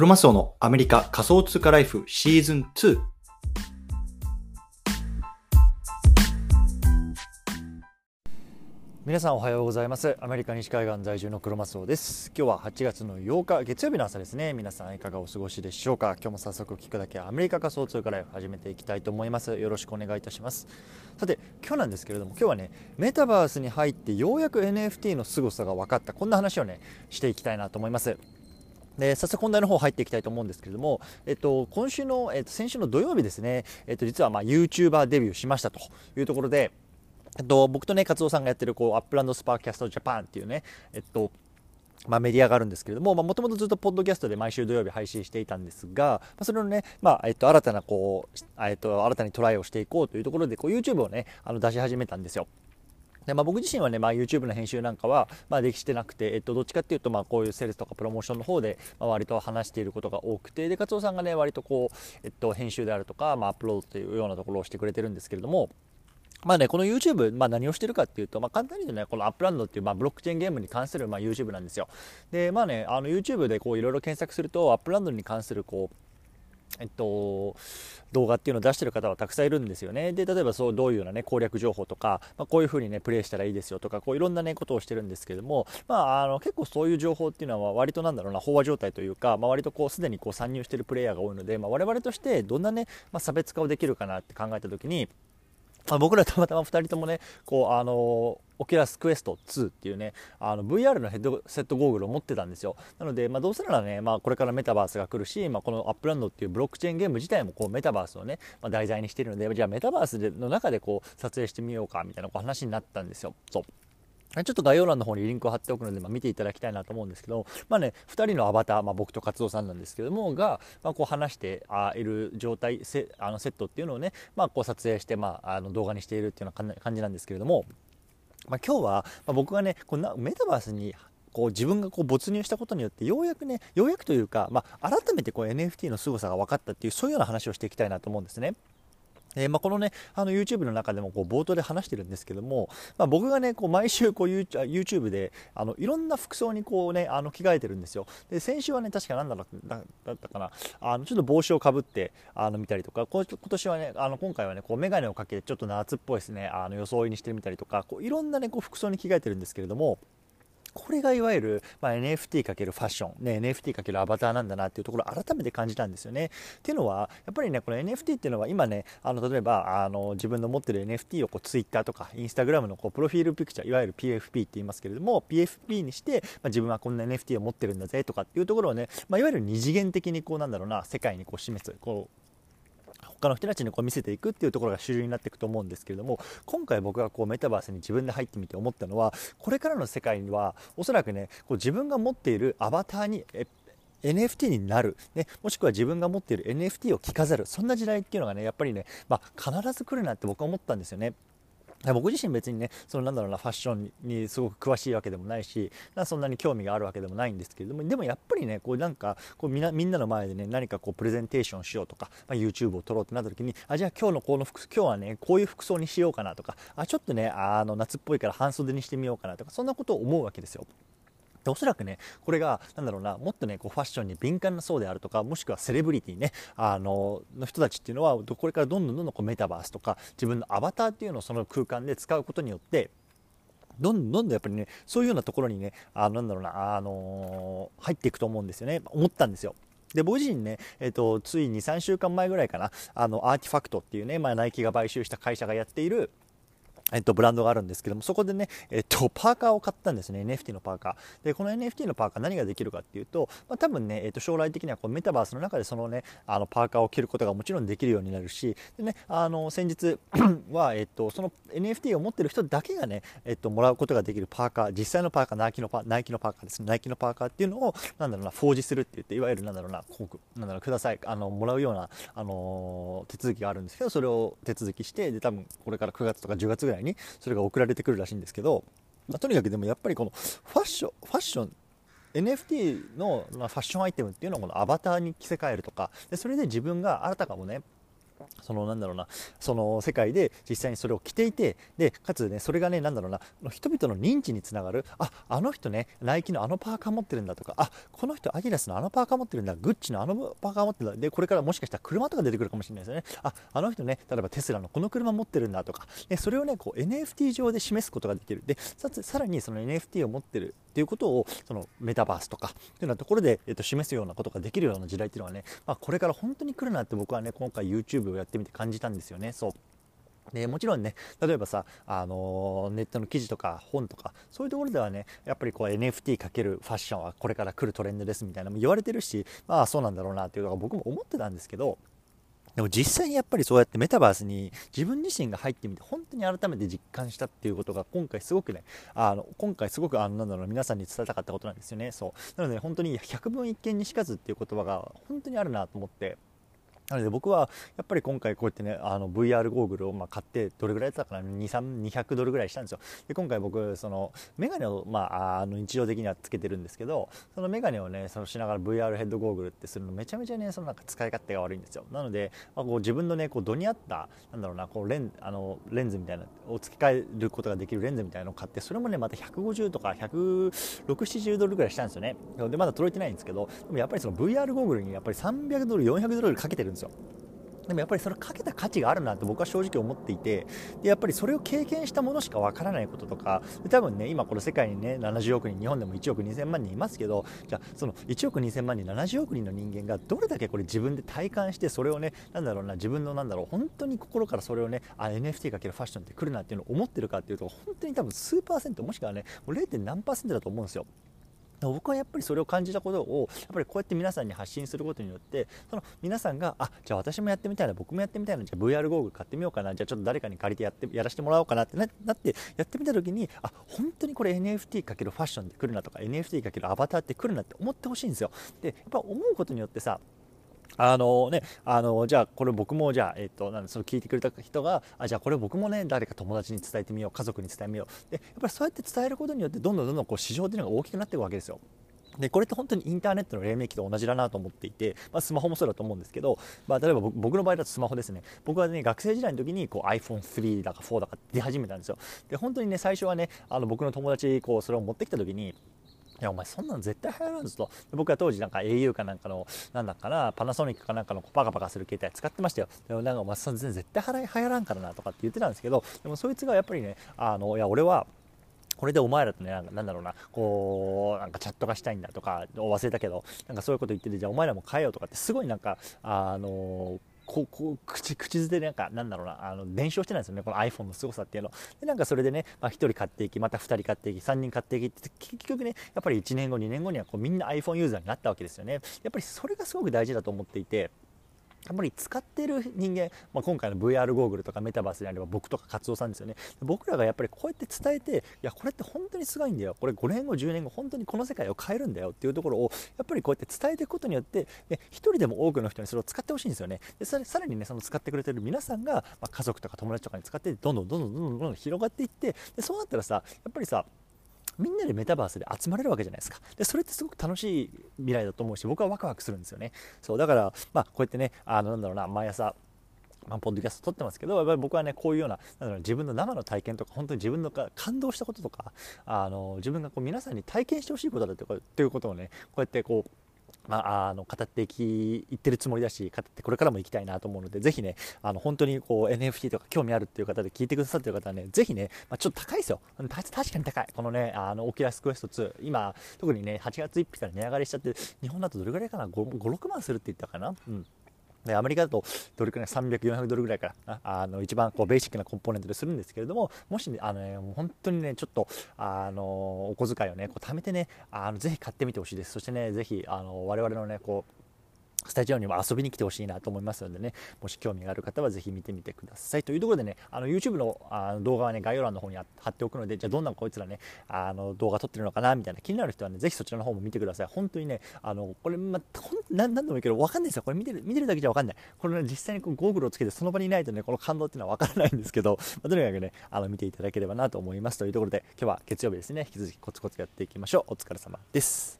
クロマスオのアメリカ仮想通貨ライフシーズン2。皆さんおはようございます。アメリカ西海岸在住のクロマスオです。今日は8月の8日月曜日の朝ですね。皆さんいかがお過ごしでしょうか？今日も早速聞くだけアメリカ仮想通貨ライフ始めていきたいと思います。よろしくお願いいたします。さて今日なんですけれども今日はねメタバースに入ってようやく NFT の凄さが分かった。こんな話をねしていきたいなと思います。で早速本題の方入っていきたいと思うんですけれども、えっと、今週の、えっと、先週の土曜日ですね、えっと、実はまあ YouTuber デビューしましたというところで、えっと、僕とね、勝夫さんがやってる、こう、アップランドスパーキャストジャパンっていうね、えっと、まあ、メディアがあるんですけれども、もともとずっとポッドキャストで毎週土曜日配信していたんですが、まあ、それをね、まあ、えっと、新たな、こう、えっと、新たにトライをしていこうというところで、こう、YouTube をね、あの、出し始めたんですよ。でまあ、僕自身はね、まあ、YouTube の編集なんかは、まあ、できてなくて、えっと、どっちかっていうと、まあ、こういうセールスとかプロモーションの方で、まあ、割と話していることが多くて、で、勝夫さんがね、割とこう、えっと、編集であるとか、まあ、アップロードというようなところをしてくれてるんですけれども、まあね、この YouTube、まあ、何をしてるかっていうと、まあ、簡単に言うとね、このアップランドっていう、まあ、ブロックチェーンゲームに関する、まあ、YouTube なんですよ。で、まあね、あの YouTube でこういろいろ検索すると、アップランドに関するこう、えっと、動画っていうのを出してる方はたくさんいるんですよね。で、例えばそうどういうようなね、攻略情報とか、まあ、こういう風にね、プレイしたらいいですよとか、こういろんなね、ことをしてるんですけども、まあ、あの、結構そういう情報っていうのは割となんだろうな、飽和状態というか、まあ、割とこう、すでにこう参入してるプレイヤーが多いので、まあ、我々としてどんなね、ま、差別化をできるかなって考えた時に、ま、僕らたまたま2人ともね、こう、あの Oculus Quest 2っていうね、あの VR のヘッドセットゴーグルを持ってたんですよ。なので、まあ、どうせならね、まあ、これからメタバースが来るし、まあ、この Upland っていうブロックチェーンゲーム自体もこうメタバースをね、まあ、題材にしているので、じゃあメタバースの中でこう撮影してみようかみたいな話になったんですよ。そう。ちょっと概要欄の方にリンクを貼っておくので、まあ、見ていただきたいなと思うんですけど、まあね、2人のアバター、まあ、僕と勝夫さんなんですけども、が、まあ、こう話している状態セ、あのセットっていうのをね、まあ、こう撮影して、まあ、あの動画にしているっていうような感じなんですけれども、まあ、今日は、まあ、僕がね、こんなメタバースにこう自分がこう没入したことによってようやくねようやくというか、まあ、改めてこう NFT の凄さが分かったっていうそういうような話をしていきたいなと思うんですね。えー、まあ、このね、あの YouTube の中でもこう冒頭で話してるんですけども、まあ、僕がね、こう毎週こう YouTube であのいろんな服装にこうね、あの着替えてるんですよ。で、先週はね、確かなんだろう、だったかな、あのちょっと帽子をかぶってあの見たりとかこ、今年はね、あの今回はね、こうメガネをかけてちょっと夏っぽいですね、あの装いにしてみたりとか、こういろんなね、こう服装に着替えてるんですけれども、これがいわゆる、まあ、NFT× ファッション、ね、NFT× アバターなんだなっていうところを改めて感じたんですよね。っていうのは、やっぱりね、この NFT っていうのは今ね、あの例えばあの自分の持ってる NFT をこう Twitter とか Instagram のこうプロフィールピクチャー、いわゆる PFP って言いますけれども、PFP にして、まあ、自分はこんな NFT を持ってるんだぜとかっていうところをね、まあ、いわゆる二次元的にこうなんだろうな、世界にこう示す、こう他の人たちにこう見せていくっていうところが主流になっていくと思うんですけれども今回僕がこうメタバースに自分で入ってみて思ったのはこれからの世界にはおそらくねこう自分が持っているアバターに NFT になる、ね、もしくは自分が持っている NFT を着飾るそんな時代っていうのがねやっぱりね、まあ、必ず来るなって僕は思ったんですよね。僕自身別にね、そのなんだろうな、ファッションにすごく詳しいわけでもないし、そんなに興味があるわけでもないんですけれども、でもやっぱりね、こうなんか、こうみんなみんなの前でね、何かこうプレゼンテーションしようとか、まあ、YouTube を撮ろうってなった時に、あ、じゃあ今日のこの服、今日はね、こういう服装にしようかなとか、あ、ちょっとね、あの夏っぽいから半袖にしてみようかなとか、そんなことを思うわけですよ。おそらくね、これが、なんだろうな、もっとね、こうファッションに敏感な層であるとか、もしくはセレブリティね、あの、の人たちっていうのは、これからどんどんどんどんこうメタバースとか、自分のアバターっていうのをその空間で使うことによって、どんどんどんどんやっぱりね、そういうようなところにね、あなんだろうな、あのー、入っていくと思うんですよね。思ったんですよ。で、僕自身ね、えっ、ー、と、つい2、3週間前ぐらいかな、あの、アーティファクトっていうね、まあ、ナイキが買収した会社がやっている、えっと、ブランドがあるんですけども、そこでね、えっと、パーカーを買ったんですね、NFT のパーカー。で、この NFT のパーカー何ができるかっていうと、まあ、多分ね、えっと、将来的にはこうメタバースの中でそのね、あの、パーカーを着ることがもちろんできるようになるし、でね、あの、先日 は、えっと、その NFT を持ってる人だけがね、えっと、もらうことができるパーカー、実際のパーカー、ナイキのパナイキのパーカーですね、ナイキのパーカーっていうのを、なんだろうな、フォージするって言って、いわゆるなんだろうな、こうなんだろう、ください、あの、もらうような、あの手続きがあるんですけど、それを手続きして、で、多分、これから9月とか10月ぐらいに、それが送られてくるらしいんですけど、まあ、とにかくでもやっぱりこのファッションファッション NFT のファッションアイテムっていうのをこのアバターに着せ替えるとかでそれで自分があなたかもねそのなんだろうな。その世界で実際にそれを着ていてでかつねそれがねなんだろうな。人々の認知につながる。ああの人ねナイキのあのパーカー持ってるんだとか。あこの人アディダスのあのパーカー持ってるんだ。グッチのあのパーカー持ってるんだ。でこれからもしかしたら車とか出てくるかもしれないですよね。ああの人ね例えばテスラのこの車持ってるんだとか。でそれをねこう NFT 上で示すことができる。でさらにその NFT を持ってる。っていうことをそのメタバースとかというようなところで、えっと、示すようなことができるような時代っていうのはね、まあ、これから本当に来るなって僕はね今回 YouTube をやってみて感じたんですよね。そう。でもちろんね、例えばさ、あのー、ネットの記事とか本とか、そういうところではね、やっぱりこう NFT かけるファッションはこれから来るトレンドですみたいなのも言われてるし、まあそうなんだろうなっていうのが僕も思ってたんですけど、でも実際にやっぱりそうやってメタバースに自分自身が入ってみて本当に改めて実感したっていうことが今回すごくねあの今回すごくあのなんだろう皆さんに伝えたかったことなんですよね。そう。なので本当に百分一見にしかずっていう言葉が本当にあるなと思って。なので僕はやっぱり今回こうやってねあの VR ゴーグルをま買ってどれぐらいだったかな？200ドルぐらいしたんですよ。で今回僕そのメガネをまああの日常的にはつけてるんですけどそのメガネをねそのしながら VR ヘッドゴーグルってするのめちゃめちゃねそのなんか使い勝手が悪いんですよ。なので、まあ、こう自分のねこう度に合ったなんだろうなこうレンあのレンズみたいなを付け替えることができるレンズみたいなのを買ってそれもねまた150とか16070ドルぐらいしたんですよね。でまだ届いてないんですけどでもやっぱりその VR ゴーグルにやっぱり300ドル400ドルかけてるんですよでもやっぱりそれかけた価値があるなって僕は正直思っていてでやっぱりそれを経験したものしかわからないこととか多分ね今この世界にね70億人日本でも1億2000万人いますけどじゃあその1億2000万人70億人の人間がどれだけこれ自分で体感してそれをねなんだろうな自分のなんだろう本当に心からそれをねあ NFT かけるファッションって来るなっていうのを思ってるかっていうと本当に多分数パーセントもしくはねもう 0. 何パーセントだと思うんですよ。僕はやっぱりそれを感じたことをやっぱりこうやって皆さんに発信することによってその皆さんがあじゃあ私もやってみたいな僕もやってみたいなじゃあ VR ゴーグル買ってみようかなじゃあちょっと誰かに借りてやってやらせてもらおうかなってなってやってみた時にあ本当にこれ NFT× ファッションで来るなとか NFT× アバターって来るなって思ってほしいんですよ。でやっぱ思うことによってさあのね、あのじゃあこれ僕もじゃあ、えっと、なんその聞いてくれた人があじゃあこれ僕もね誰か友達に伝えてみよう家族に伝えみよう。でやっぱりそうやって伝えることによってどんどんどんどんこう市場っていうのが大きくなっていくわけですよ。でこれって本当にインターネットの黎明期と同じだなと思っていて、まあ、スマホもそうだと思うんですけど、まあ、例えば僕の場合だとスマホですね。僕はね学生時代の時にこう iPhone3 だか4だか出始めたんですよ。で本当にね最初はねあの僕の友達こうそれを持ってきた時にいやお前そんなの絶対流行らんぞと。僕は当時なんか au かなんかのなんだかなパナソニックかなんかのパカパカする携帯使ってましたよ。でもなんかお前そんな絶対流行らんからなとかって言ってたんですけどでもそいつがやっぱりねあのいや俺はこれでお前らとね、なんだろうな、こう、なんかチャットがしたいんだとか、忘れたけど、なんかそういうこと言ってて、じゃあお前らも変えようとかって、すごいなんか、あのこう、こう、口、口づてでなんか、なんだろうな、あの、伝承してないんですよね、この iPhone の凄さっていうの。で、なんかそれでね、まあ1人買っていき、また2人買っていき、3人買っていきって、結局ね、やっぱり1年後、2年後にはこうみんな iPhone ユーザーになったわけですよね。やっぱりそれがすごく大事だと思っていて、やっぱり使ってる人間、まあ、今回の VR ゴーグルとかメタバースであれば僕とか勝夫さんですよね。僕らがやっぱりこうやって伝えていやこれって本当にすごいんだよ。これ5年後10年後本当にこの世界を変えるんだよっていうところをやっぱりこうやって伝えていくことによって1人でも多くの人にそれを使ってほしいんですよね。でさらにねその使ってくれてる皆さんが、まあ、家族とか友達とかに使ってどんどんどんどんどんどんどん広がっていってでそうなったらさやっぱりさみんなでメタバースで集まれるわけじゃないですか。で、それってすごく楽しい未来だと思うし、僕はワクワクするんですよね。そう、だから、まあ、こうやってね、あの、なんだろうな、毎朝、まあ、ポッドキャスト撮ってますけど、やっぱり僕はね、こういうような、なんだろう自分の生の体験とか、本当に自分の感動したこととか、あの、自分がこう皆さんに体験してほしいことだということをね、こうやってこう、まあ、あの語っていき言ってるつもりだし語ってこれからも行きたいなと思うのでぜひねあの本当にこう NFT とか興味あるっていう方で聞いてくださってる方はねぜひね、まあ、ちょっと高いですよ。確かに高い。このねあのオキラスクエスト2今特にね8月1日から値上がりしちゃって日本だとどれぐらいかな？56万するって言ったかな？うん。でアメリカだとどれくらい300、400ドルぐらいからあの一番こうベーシックなコンポーネントでするんですけれどももし、ね、あのね、本当にねちょっとあのお小遣いをねこう貯めてねあのぜひ買ってみてほしいです。そしてねぜひあの我々のねこうスタジオにも遊びに来てほしいなと思いますのでね、もし興味がある方はぜひ見てみてください。というところでね、あの YouTube のあの動画はね、概要欄の方に貼っておくので、じゃあどんなこいつらね、あの動画撮ってるのかなみたいな気になる人はね、ぜひそちらの方も見てください。本当にね、あのこれ、ま、ほん何でもいいけど、わかんないですよ。これ見てる見てるだけじゃわかんない。これね、実際にこうゴーグルをつけてその場にいないとね、この感動っていうのはわからないんですけど、まあ、とにかくね、あの見ていただければなと思います。というところで、今日は月曜日ですね、引き続きコツコツやっていきましょう。お疲れ様です。